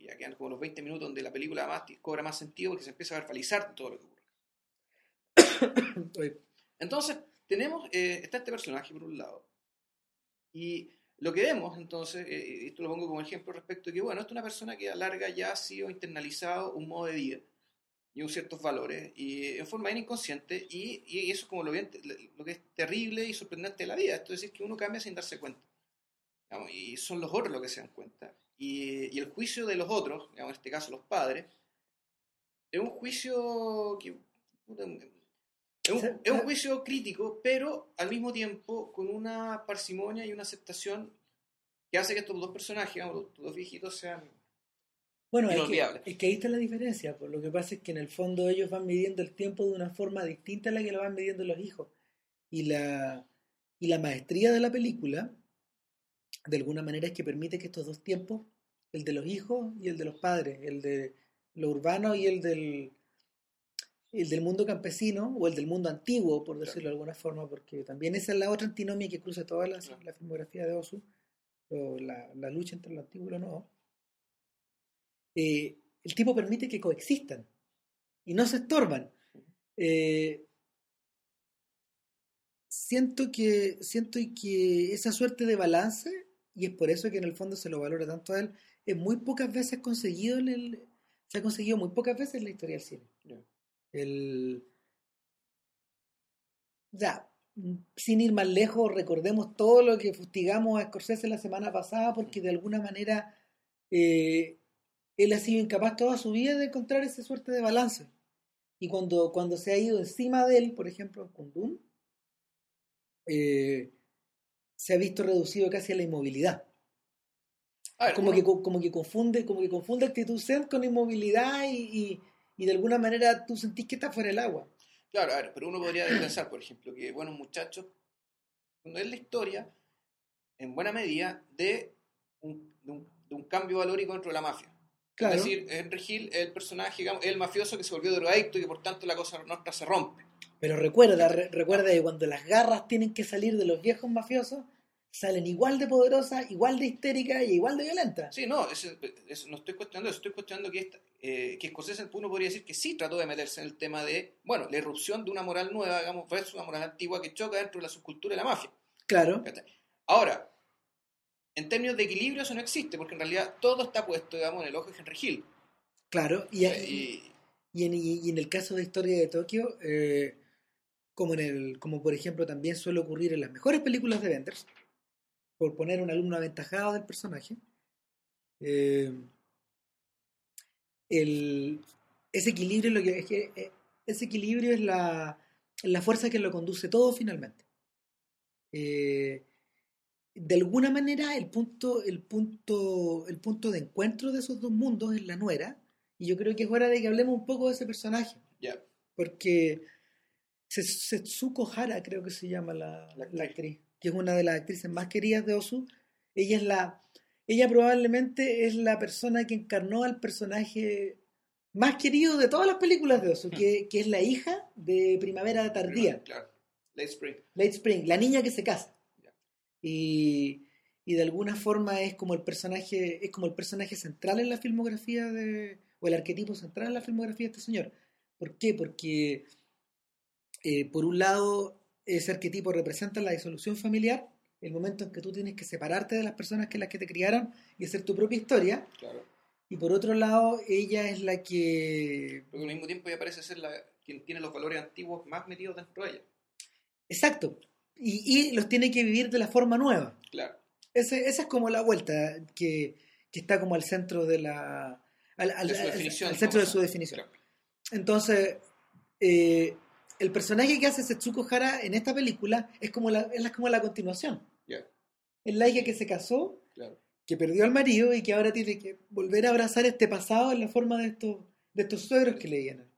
ya quedan como los 20 minutos donde la película más, cobra más sentido porque se empieza a verbalizar todo lo que ocurre. Entonces, tenemos, eh, está este personaje por un lado. Y lo que vemos, entonces, eh, esto lo pongo como ejemplo respecto de que, bueno, esto es una persona que a larga ya ha sido internalizado un modo de vida y unos ciertos valores, y en forma inconsciente, y, y eso es como lo, bien- lo que es terrible y sorprendente de la vida, esto es decir, que uno cambia sin darse cuenta. Digamos, y son los otros los que se dan cuenta. Y, y el juicio de los otros, digamos, en este caso los padres, es un juicio que... es un, es un juicio crítico, pero al mismo tiempo con una parsimonia y una aceptación que hace que estos dos personajes, los dos viejitos, sean... Bueno, es que, es que ahí está la diferencia. Pues lo que pasa es que en el fondo ellos van midiendo el tiempo de una forma distinta a la que lo van midiendo los hijos. Y la, y la maestría de la película, de alguna manera, es que permite que estos dos tiempos, el de los hijos y el de los padres, el de lo urbano y el del, el del mundo campesino, o el del mundo antiguo, por decirlo de alguna forma, porque también esa es la otra antinomia que cruza toda la, Claro. la filmografía de Osu, o la, la lucha entre lo antiguo y lo nuevo eh, el tipo permite que coexistan y no se estorban. Eh, siento que siento que esa suerte de balance y es por eso que en el fondo se lo valora tanto a él es muy pocas veces conseguido en el se ha conseguido muy pocas veces en la historia del cine. El ya sin ir más lejos recordemos todo lo que fustigamos a Scorsese la semana pasada porque de alguna manera eh, él ha sido incapaz toda su vida de encontrar esa suerte de balance. Y cuando, cuando se ha ido encima de él, por ejemplo, en Kundun, eh, se ha visto reducido casi a la inmovilidad. Ver, Como uno- que, co- como que confunde, como que confunde actitud zen con inmovilidad y, y, y de alguna manera tú sentís que está fuera del agua. Claro, a ver, pero uno podría pensar, por ejemplo, que buenos muchachos, cuando es la historia, en buena medida, de un, de un, de un cambio valórico dentro de la mafia. Claro. Es decir, Henry Hill es el personaje, digamos, el mafioso que se volvió drogadicto y que por tanto la cosa nuestra se rompe. Pero recuerda, re- recuerda que cuando las garras tienen que salir de los viejos mafiosos, salen igual de poderosas, igual de histéricas y igual de violentas. Sí, no, eso, eso no estoy cuestionando eso, estoy cuestionando que, esta, eh, que Scorsese uno podría decir que sí trató de meterse en el tema de, bueno, la irrupción de una moral nueva, digamos, versus una moral antigua que choca dentro de la subcultura de la mafia. Claro. Ahora, en términos de equilibrio eso no existe, porque en realidad todo está puesto, digamos, en el ojo de Henry Hill. Claro, y, y- Y en, y en el caso de Historia de Tokio, eh, como, en el, como por ejemplo también suele ocurrir en las mejores películas de Benders, por poner un alumno aventajado del personaje, eh, el, ese equilibrio lo que es que eh, ese equilibrio es la, la fuerza que lo conduce todo finalmente. Eh, de alguna manera el punto, el punto, el punto de encuentro de esos dos mundos es la nuera, y yo creo que es hora de que hablemos un poco de ese personaje. Ya. Porque Setsuko Hara creo que se llama la, la, actriz, que es una de las actrices más queridas de Osu. Ella es la, ella probablemente es la persona que encarnó al personaje más querido de todas las películas de Osu, que, que es la hija de Primavera Tardía. Claro. Late Spring. Late Spring, la niña que se casa. Y, y de alguna forma es como el personaje, es como el personaje central en la filmografía de, o el arquetipo central en la filmografía de este señor. ¿Por qué? Porque eh, por un lado, ese arquetipo representa la disolución familiar, el momento en que tú tienes que separarte de las personas que las que te criaron y hacer tu propia historia. Y por otro lado, ella es la que... Porque al mismo tiempo ella parece ser la quien tiene los valores antiguos más metidos dentro de ella. Exacto. Y, los tiene que vivir de la forma nueva. Claro. Ese, esa es como la vuelta que, que está como al centro de la... Al, al, al centro de su definición. Entonces, eh, el personaje que hace Setsuko Hara en esta película es como la, es como la continuación. Es la hija que se casó, que perdió al marido y que ahora tiene que volver a abrazar este pasado en la forma de estos, de estos suegros que le vienen.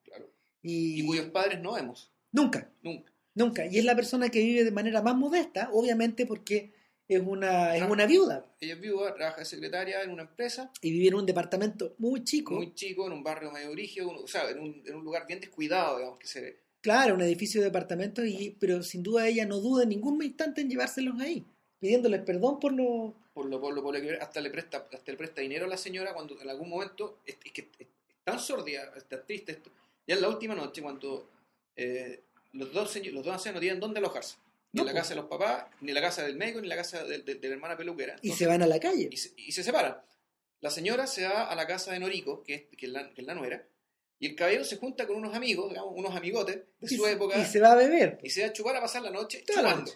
Y, cuyos padres no vemos. Nunca. Nunca. Nunca. Y es la persona que vive de manera más modesta, obviamente porque es una, es una viuda. Ella es viuda, trabaja de secretaria en una empresa. Y vive en un departamento muy chico. Muy chico, en un barrio medio origen, o sea, en un, en un lugar bien descuidado, digamos, que se ve Claro, un edificio de departamentos, y, pero sin duda ella no duda en ningún instante en llevárselos ahí, pidiéndoles perdón por lo... Por lo, por lo, por lo hasta le presta hasta le presta dinero a la señora cuando en algún momento es, que es, tan sordida, está triste esto. Ya en la última noche cuando eh, los dos los dos ancianos no tienen dónde alojarse. Ni en la casa de los papás, ni en la casa del médico, ni en la casa de, la hermana peluquera. y se van a la calle. Y se, y se, separan. La señora se va a la casa de Noriko, que es, que es, la, que es la nuera, y el caballero se junta con unos amigos, digamos, unos amigotes de su época. Y se va a beber. Y se va a chupar a pasar la noche chupando.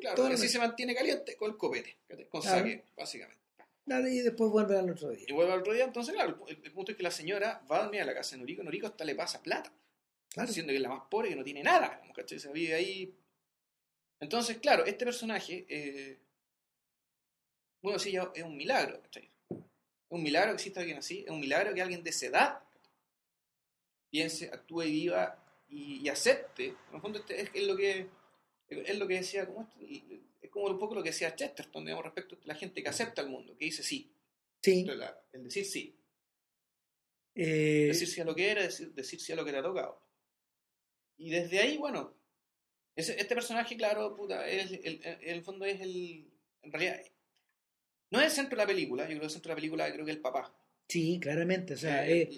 claro, y así se mantiene caliente con el copete, con claro. básicamente. y después vuelve al otro día. Y vuelve al otro día, entonces, claro, el, punto es que la señora va a dormir a la casa de Norico, Norico hasta le pasa plata. Claro. Diciendo que es la más pobre, que no tiene nada, ¿cachai? Se vive ahí. Entonces, claro, este personaje, eh, bueno, sí, es un milagro, ¿cachai? Es un milagro que exista alguien así, es un milagro que alguien de esa edad piense, actúe y viva y, acepte. En el fondo este es, lo que es lo que decía, como es como un poco lo que decía Chesterton, digamos, respecto a la gente que acepta el mundo, que dice sí. Sí. el decir sí. Eh, decir sí a lo que era, decir, decir sí a lo que te ha tocado. Y desde ahí, bueno, este personaje, claro, puta, es, el, en el fondo es el. En realidad, no es el centro de la película, yo creo que el centro de la película creo que es el papá. Sí, claramente, o sea, eh,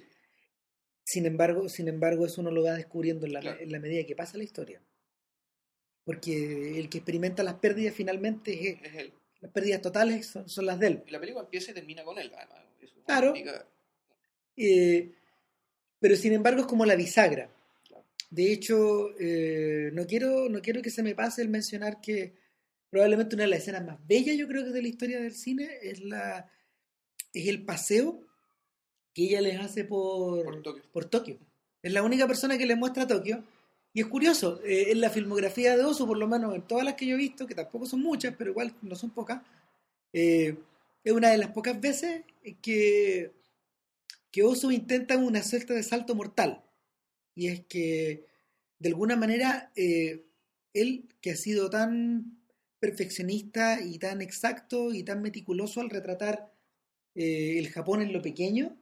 sin embargo, sin embargo, eso uno lo va descubriendo en la, en la medida que pasa la historia. Porque el que experimenta las pérdidas finalmente es, él. Las pérdidas totales son, las de él. Y la película empieza y termina con él, además. claro. Eh, pero sin embargo es como la bisagra. De hecho, eh, no, quiero, no quiero que se me pase el mencionar que probablemente una de las escenas más bellas, yo creo que de la historia del cine, es, la, es el paseo que ella les hace por, por, Tokio. Es la única persona que le muestra Tokio. Y es curioso, eh, en la filmografía de Oso, por lo menos en todas las que yo he visto, que tampoco son muchas, pero igual no son pocas, eh, es una de las pocas veces que, que Oso intenta una suerte de salto mortal. Y es que, de alguna manera, eh, él, que ha sido tan perfeccionista y tan exacto y tan meticuloso al retratar el Japón en lo pequeño,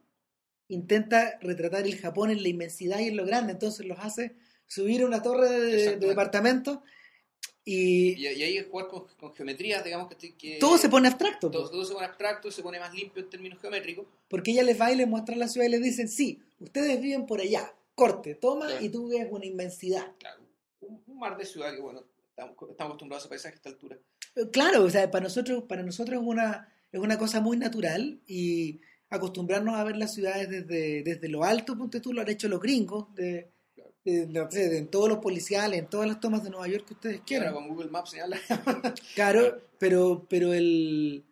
intenta retratar el Japón en la inmensidad y en lo grande, entonces los hace subir a una torre de, departamento y, y, ahí es jugar con, con geometrías, digamos que, Todo se pone abstracto. Todo, se pone abstracto, se pone más limpio en términos geométricos. Porque ella les va y les muestra la ciudad y les dicen, sí, ustedes viven por allá, corte, toma y tú ves una inmensidad. Claro, un, mar de ciudad que bueno, estamos, acostumbrados a paisajes a esta altura. Claro, o sea, para nosotros, para nosotros es una, es una cosa muy natural y acostumbrarnos a ver las ciudades desde, desde lo alto, ponte tú, lo han hecho los gringos, de, de- en todos los policiales, en todas las tomas de Nueva York que ustedes quieran. con Google Maps señala. Claro, pero, pero el,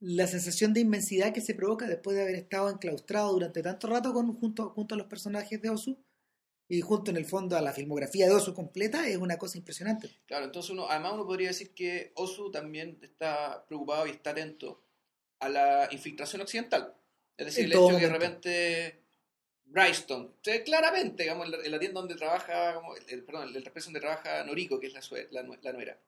la sensación de inmensidad que se provoca después de haber estado enclaustrado durante tanto rato con, junto, junto a los personajes de Osu y junto en el fondo a la filmografía de Osu completa es una cosa impresionante. Claro, entonces uno, además uno podría decir que Osu también está preocupado y está atento a la infiltración occidental. Es decir, el hecho que de repente Bryston, claramente, digamos, en la, en la tienda donde trabaja, como el, perdón, donde trabaja Noriko, que es la, sue- la, la nuera,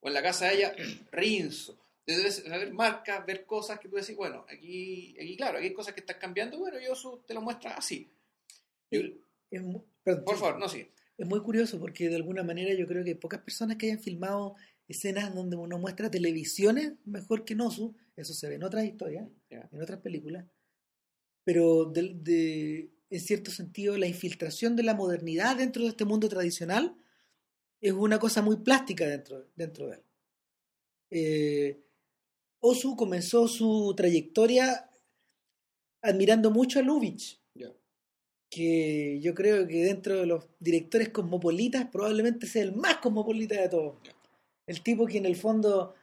o en la casa de ella, Rinzo. Debes saber marcas, ver cosas que tú decís, bueno, aquí, aquí claro, aquí hay cosas que están cambiando, bueno, y Osu te lo muestra así. Yo- Es perdón, por favor, no, sí. Es muy curioso porque de alguna manera yo creo que pocas personas que hayan filmado escenas donde uno muestra televisiones mejor que Nosu, eso se ve en otras historias, Ya. en otras películas, pero de, de- en cierto sentido la infiltración de la modernidad dentro de este mundo tradicional es una cosa muy plástica dentro, dentro de él. Eh, Osu comenzó su trayectoria admirando mucho a Lubitsch, que yo creo que dentro de los directores cosmopolitas probablemente sea el más cosmopolita de todos. Ya. El tipo que en el fondo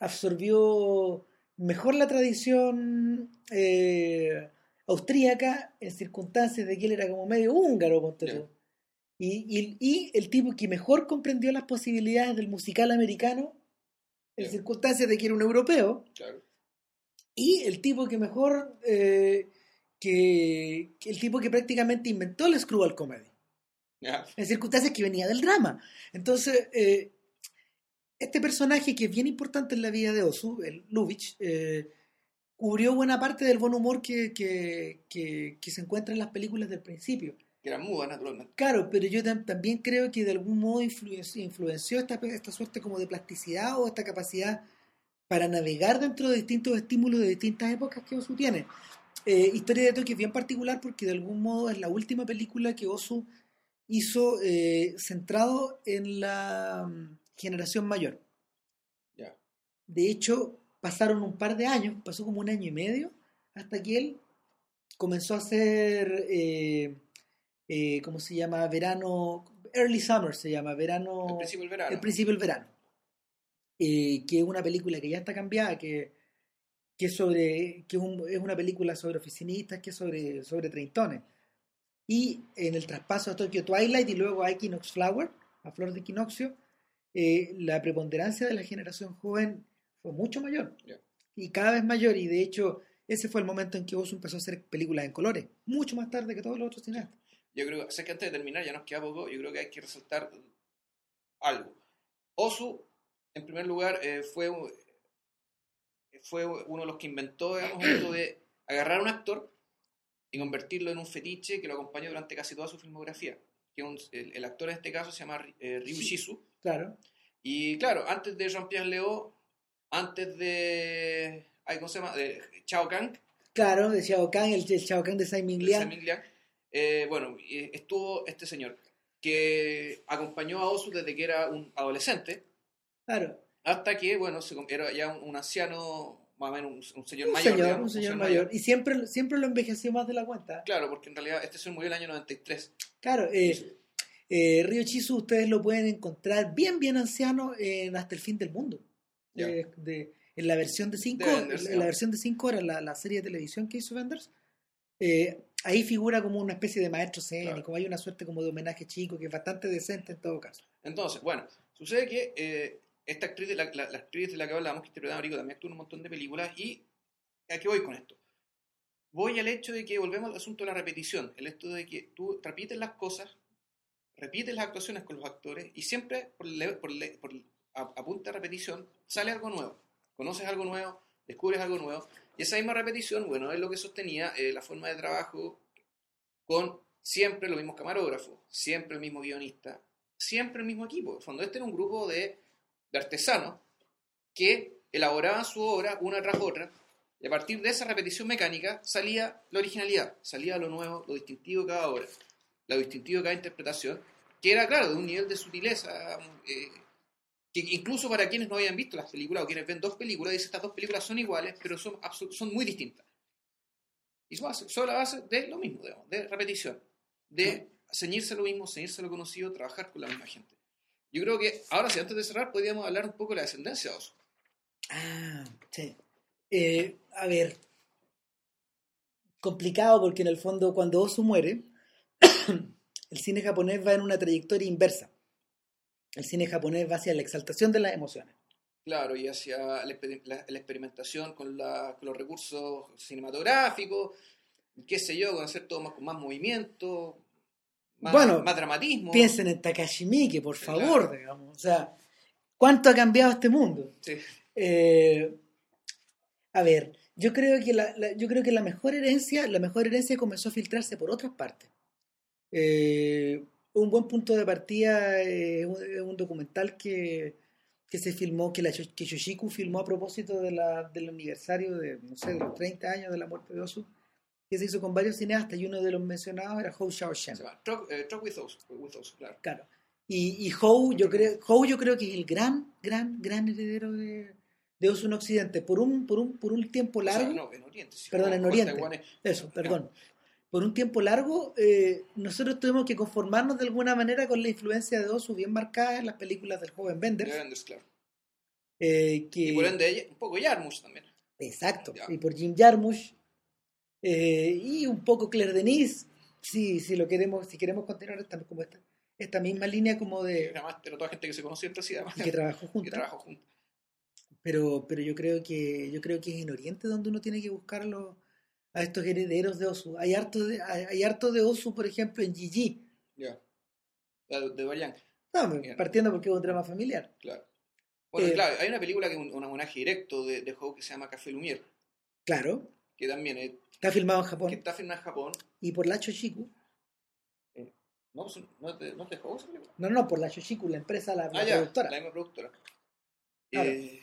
absorbió mejor la tradición eh, austríaca en circunstancias de que él era como medio húngaro, ponte tú. Y, y- y el tipo que mejor comprendió las posibilidades del musical americano en Ya. circunstancias de que era un europeo. Claro. Y el tipo que mejor, eh, que, que el tipo que prácticamente inventó el screwball comedy, Ya. en circunstancias que venía del drama. Entonces, eh, este personaje que es bien importante en la vida de Osu, el Lubitsch, eh, cubrió buena parte del buen humor que, que, que- que se encuentra en las películas del principio. Que era muda, naturalmente. Claro, pero yo tam- también creo que de algún modo influenció, influenció esta, esta suerte como de plasticidad o esta capacidad para navegar dentro de distintos estímulos de distintas épocas que Osu tiene. Eh, Historia de Tokio es bien particular porque de algún modo es la última película que Osu hizo eh, centrado en la generación mayor. Ya. De hecho, pasaron un par de años, pasó como un año y medio, hasta que él comenzó a hacer, eh, eh, ¿cómo se llama? Verano, Early Summer se llama, verano... Al principio del verano. El principio del verano. Eh, que es una película que ya está cambiada, que, que, es, sobre, que un- es una película sobre oficinistas, que es sobre, sobre treintones. Y en el traspaso a Tokyo Twilight y luego a Equinox Flower, a Flor de Equinoccio, eh, la preponderancia de la generación joven fue mucho mayor. Y cada vez mayor. Y de hecho, ese fue el momento en que Ozu empezó a hacer películas en colores. Mucho más tarde que todos los otros cineastas. Yo creo, sé que antes de terminar, ya nos queda poco, yo creo que hay que resaltar algo. Osu, en primer lugar, eh, fue, fue uno de los que inventó, digamos, esto de agarrar a un actor y convertirlo en un fetiche que lo acompañó durante casi toda su filmografía. Que un- el, el actor en este caso se llama eh, Ryu Shizu. Claro. Y claro, antes de Jean-Pierre Léo, antes de... ay, ¿Cómo se llama? De Chao Kang, Claro, de Xiao Kahn, el, el Xiao Kahn de de Liang. Eh, bueno, estuvo este señor que acompañó a Osu desde que era un adolescente Claro. hasta que, bueno, se, era ya un, un anciano, más o menos un, un señor un mayor. señor, digamos, un señor mayor. Y siempre, siempre lo envejeció más de la cuenta. Claro, porque en realidad este señor murió en el año 93. Claro, eh, eh, Ryo Chizu ustedes lo pueden encontrar bien, bien anciano en Hasta el fin del mundo. Eh, de- en la versión de 5 De Wenders, en ya. la versión de 5 horas, la, la serie de televisión que hizo Wenders, eh, ahí figura como una especie de maestro escénico, Claro. hay una suerte como de homenaje chico que es bastante decente en todo caso. Entonces, bueno, sucede que eh, esta actriz, de la, la- la actriz de la que hablamos, que interpretaba a Rico, también actuó en un montón de películas y ¿a qué voy con esto? Voy al hecho de que volvemos al asunto de la repetición, el hecho de que tú repites las cosas, repites las actuaciones con los actores y siempre por, le- a, punta de repetición sale algo nuevo, conoces algo nuevo, descubres algo nuevo y esa misma repetición, bueno, es lo que sostenía eh, la forma de trabajo con siempre los mismos camarógrafos, siempre el mismo guionista, siempre el mismo equipo. En fondo, este era un grupo de, de artesanos que elaboraban su obra una tras otra y a partir de esa repetición mecánica salía la originalidad, salía lo nuevo, lo distintivo de cada obra, lo distintivo de cada interpretación, que era, claro, de un nivel de sutileza eh, que incluso para quienes no habían visto las películas o quienes ven dos películas, dicen estas dos películas son iguales, pero son, son muy distintas. Y sobre la base de lo mismo, digamos, de repetición, de ceñirse lo mismo, ceñirse lo conocido, trabajar con la misma gente. Yo creo que, ahora sí, antes de cerrar, podríamos hablar un poco de la descendencia de Osu. Ah, sí. Eh, a ver, complicado porque en el fondo cuando Osu muere, el cine japonés va en una trayectoria inversa. El cine japonés va hacia la exaltación de las emociones. Claro, y hacia la, experimentación con, los recursos cinematográficos, qué sé yo, con hacer todo más, con más movimiento, más, bueno, más dramatismo. Piensen en Takashi Miike, por favor, digamos. O sea, ¿cuánto ha cambiado este mundo? Sí. Eh, a ver, yo creo que la, yo creo que la mejor herencia, la mejor herencia comenzó a filtrarse por otras partes. Eh, un buen punto de partida es un, documental que, que, se filmó, que, la, que Yoshiku filmó a propósito de la, del aniversario de, no sé, de los 30 años de la muerte de Osu, que se hizo con varios cineastas y uno de los mencionados era Hou Xiaoshen. Talk, eh, talk with, Osu, claro. claro. Y, y Hou, yo creo, Hou yo creo que es el gran, gran, gran heredero de, de Osu en Occidente por un, por un, por un tiempo largo. no, en Oriente. perdón, en Oriente. Eso, perdón por un tiempo largo, eh, nosotros tuvimos que conformarnos de alguna manera con la influencia de Osu bien marcada en las películas del joven Benders. claro. Eh, que... Y por ende, un poco Jarmusch también. Exacto, y por Jim Jarmusch. Eh, y un poco Claire Denis, si, si lo queremos, si queremos continuar esta, como esta, esta misma línea como de... Además, pero toda gente que se conoció entre sí, además. que trabajó juntos. Que trabajó juntos. Pero, pero yo creo que yo creo que es en Oriente donde uno tiene que buscarlo a estos herederos de Osu. Hay harto de, hay, harto de Osu, por ejemplo, en Gigi. Ya. De Barian. No, partiendo porque es un drama familiar. Claro. Bueno, eh, claro, hay una película que es un, homenaje directo de, de que se llama Café Lumière. Claro. Que también está filmado en Japón. Que está filmado en Japón. Y por la Chochiku. Eh, no, pues, ¿no te, no te No, no, por la Chochiku, la empresa, la, la ah, productora. la misma productora. Eh,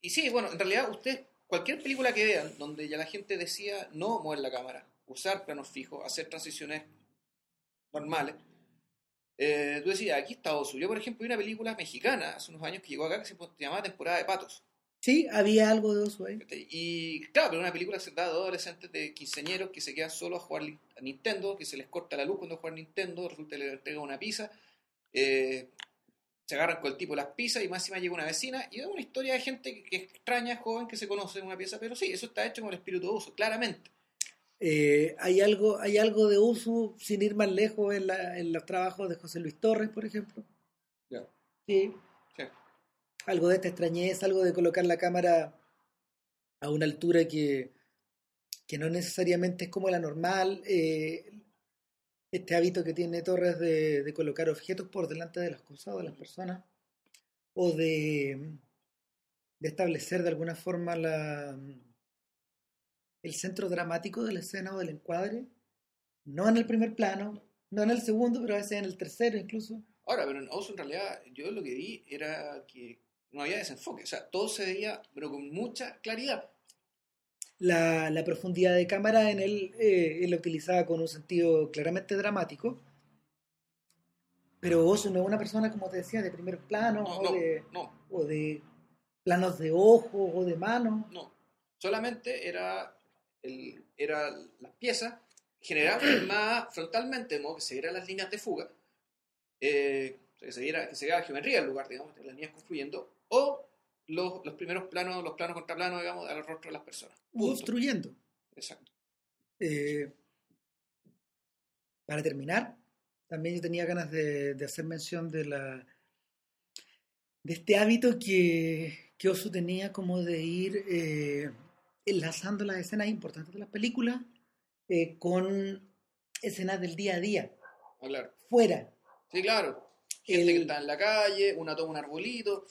y sí, bueno, en realidad usted cualquier película que vean donde ya la gente decía no mover la cámara, usar planos fijos, hacer transiciones normales, eh, tú decías, aquí está Osu. Yo, por ejemplo, vi una película mexicana hace unos años que llegó acá que se llamaba Temporada de Patos. Sí, había algo de Osu ahí. Y claro, pero una película se da de adolescentes de quinceañeros que se quedan solos a jugar a Nintendo, que se les corta la luz cuando juegan Nintendo, resulta que le entrega una pizza. Eh, se agarran con el tipo las pizzas y más encima llega una vecina y es una historia de gente que, extraña, joven, que se conoce en una pieza, pero sí, eso está hecho con el espíritu de uso, claramente. Eh, hay, algo, hay algo de uso, sin ir más lejos, en, la, en los trabajos de José Luis Torres, por ejemplo. Sí. Algo de esta extrañeza, algo de colocar la cámara a una altura que, que no necesariamente es como la normal. Eh, este hábito que tiene Torres de, colocar objetos por delante de las cosas o de las personas, o de, de establecer de alguna forma la, el centro dramático de la escena o del encuadre, no en el primer plano, no en el segundo, pero a veces en el tercero incluso. Ahora, pero en Oso en realidad yo lo que vi era que no había desenfoque, o sea, todo se veía, pero con mucha claridad la, la profundidad de cámara en él, eh, él la utilizaba con un sentido claramente dramático. Pero vos no es una persona, como te decía, de primer plano o, de, o de planos de ojo o de mano. No, solamente era, el, era las piezas generalmente más frontalmente, de que se vieran las líneas de fuga, eh, que se viera, que se viera la geometría del lugar, digamos, las líneas confluyendo, o los, los primeros planos, los planos contra planos, digamos, al rostro de las personas. Construyendo. Exacto. Eh, para terminar, también yo tenía ganas de, de, hacer mención de la de este hábito que, que Osu tenía como de ir eh, enlazando las escenas importantes de las películas eh, con escenas del día a día. Ah, Fuera. Sí, claro. Gente que está en la calle, una toma un arbolito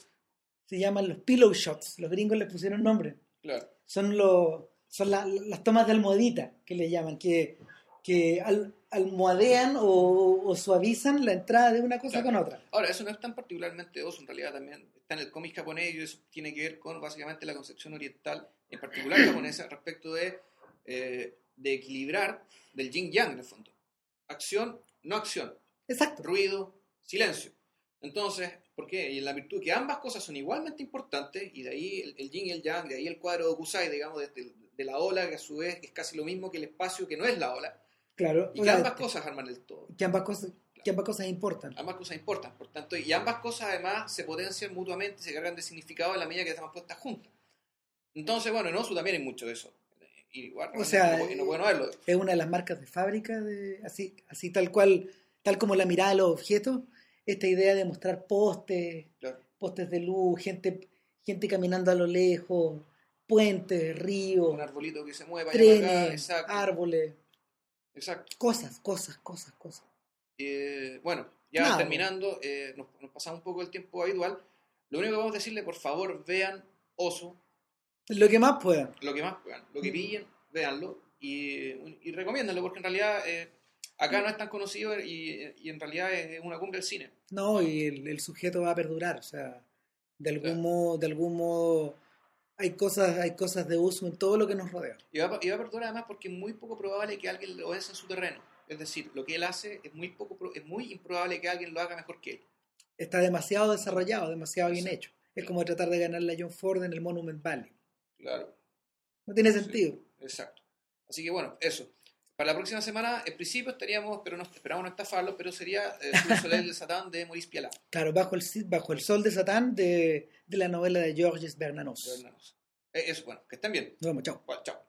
se llaman los pillow shots. Los gringos les pusieron nombre. Claro. Son, los, son las tomas de almohadita que le llaman, que, que almohadean o, suavizan la entrada de una cosa con otra. Ahora, eso no es tan particularmente oso, en realidad también está en el cómic japonés y eso tiene que ver con básicamente la concepción oriental, en particular japonesa, respecto de, eh, de equilibrar del yin-yang en el fondo. Acción, no acción. Exacto. Ruido, silencio. Entonces, ¿Por qué? Y en la virtud que ambas cosas son igualmente importantes, y de ahí el, yin y el yang, de ahí el cuadro de Kusai, digamos, de, de la ola, que a su vez es casi lo mismo que el espacio que no es la ola. Claro. Y que ambas cosas arman el todo. que ambas cosas, que ambas cosas importan. Ambas cosas importan, por tanto, y ambas cosas además se potencian mutuamente, se cargan de significado a la medida que están puestas juntas. Entonces, bueno, en Osu también hay mucho de eso. Y, bueno, O sea, no, no verlo. Es una de las marcas de fábrica, de, así, así tal cual, tal como la mirada de los objetos, esta idea de mostrar postes, Claro. postes de luz, gente, gente caminando a lo lejos, puentes, ríos, Un arbolito que se mueva. trenes, exacto, árboles, exacto. cosas, cosas, cosas, cosas. Eh, bueno, ya Nada. terminando, eh, nos, nos pasamos un poco el tiempo habitual. Lo único que vamos a decirle, por favor, vean Oso, Lo que más puedan. lo que más puedan, lo que pillen, véanlo y, y recomiéndanlo, porque en realidad eh, acá no es tan conocido y, y en realidad es una cumbre del cine. No, y el, el sujeto va a perdurar, o sea, de algún Claro. modo, de algún modo hay cosas, hay cosas de uso en todo lo que nos rodea. Y va, y va a perdurar además porque es muy poco probable que alguien lo vence en su terreno. Es decir, lo que él hace es muy, poco, es muy improbable que alguien lo haga mejor que él. Está demasiado desarrollado, demasiado bien Exacto. hecho. Es como tratar de ganarle a John Ford en el Monument Valley. Claro. No tiene Sí. sentido. Exacto. Así que bueno, eso. Para la próxima semana, en principio estaríamos, pero esperamos no estafarlo, pero sería eh, le Soleil de Satán de Maurice Pialat. Claro, bajo el, bajo el sol de Satán de, de la novela de Georges Bernanos. Eh, eso, bueno, que estén bien. Nos vemos, chao. Bueno, chao.